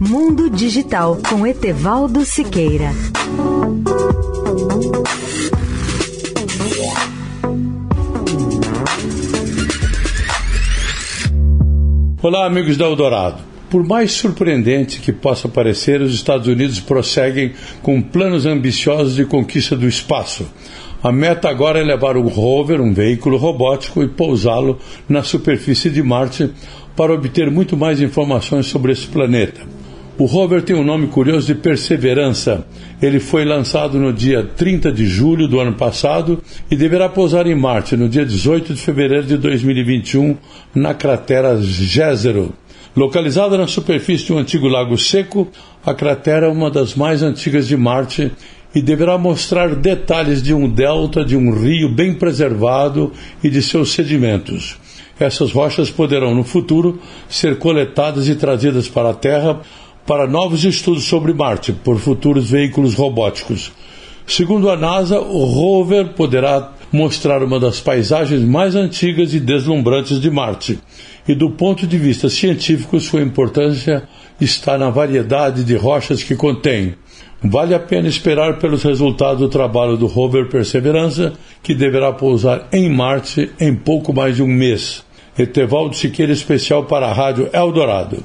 Mundo Digital com Etevaldo Siqueira. Olá, amigos da Eldorado. Por mais surpreendente que possa parecer, os Estados Unidos prosseguem com planos ambiciosos de conquista do espaço. A meta agora é levar o rover, um veículo robótico, e pousá-lo na superfície de Marte para obter muito mais informações sobre esse planeta. O rover tem um nome curioso de Perseverança. Ele foi lançado no dia 30 de julho do ano passado e deverá pousar em Marte no dia 18 de fevereiro de 2021 na cratera Jezero. Localizada na superfície de um antigo lago seco, a cratera é uma das mais antigas de Marte e deverá mostrar detalhes de um delta de um rio bem preservado e de seus sedimentos. Essas rochas poderão, no futuro, ser coletadas e trazidas para a Terra para novos estudos sobre Marte por futuros veículos robóticos. Segundo a NASA, o rover poderá mostrar uma das paisagens mais antigas e deslumbrantes de Marte. E do ponto de vista científico, sua importância está na variedade de rochas que contém. Vale a pena esperar pelos resultados do trabalho do rover Perseverança, que deverá pousar em Marte em pouco mais de um mês. Etevaldo Siqueira, especial para a Rádio Eldorado.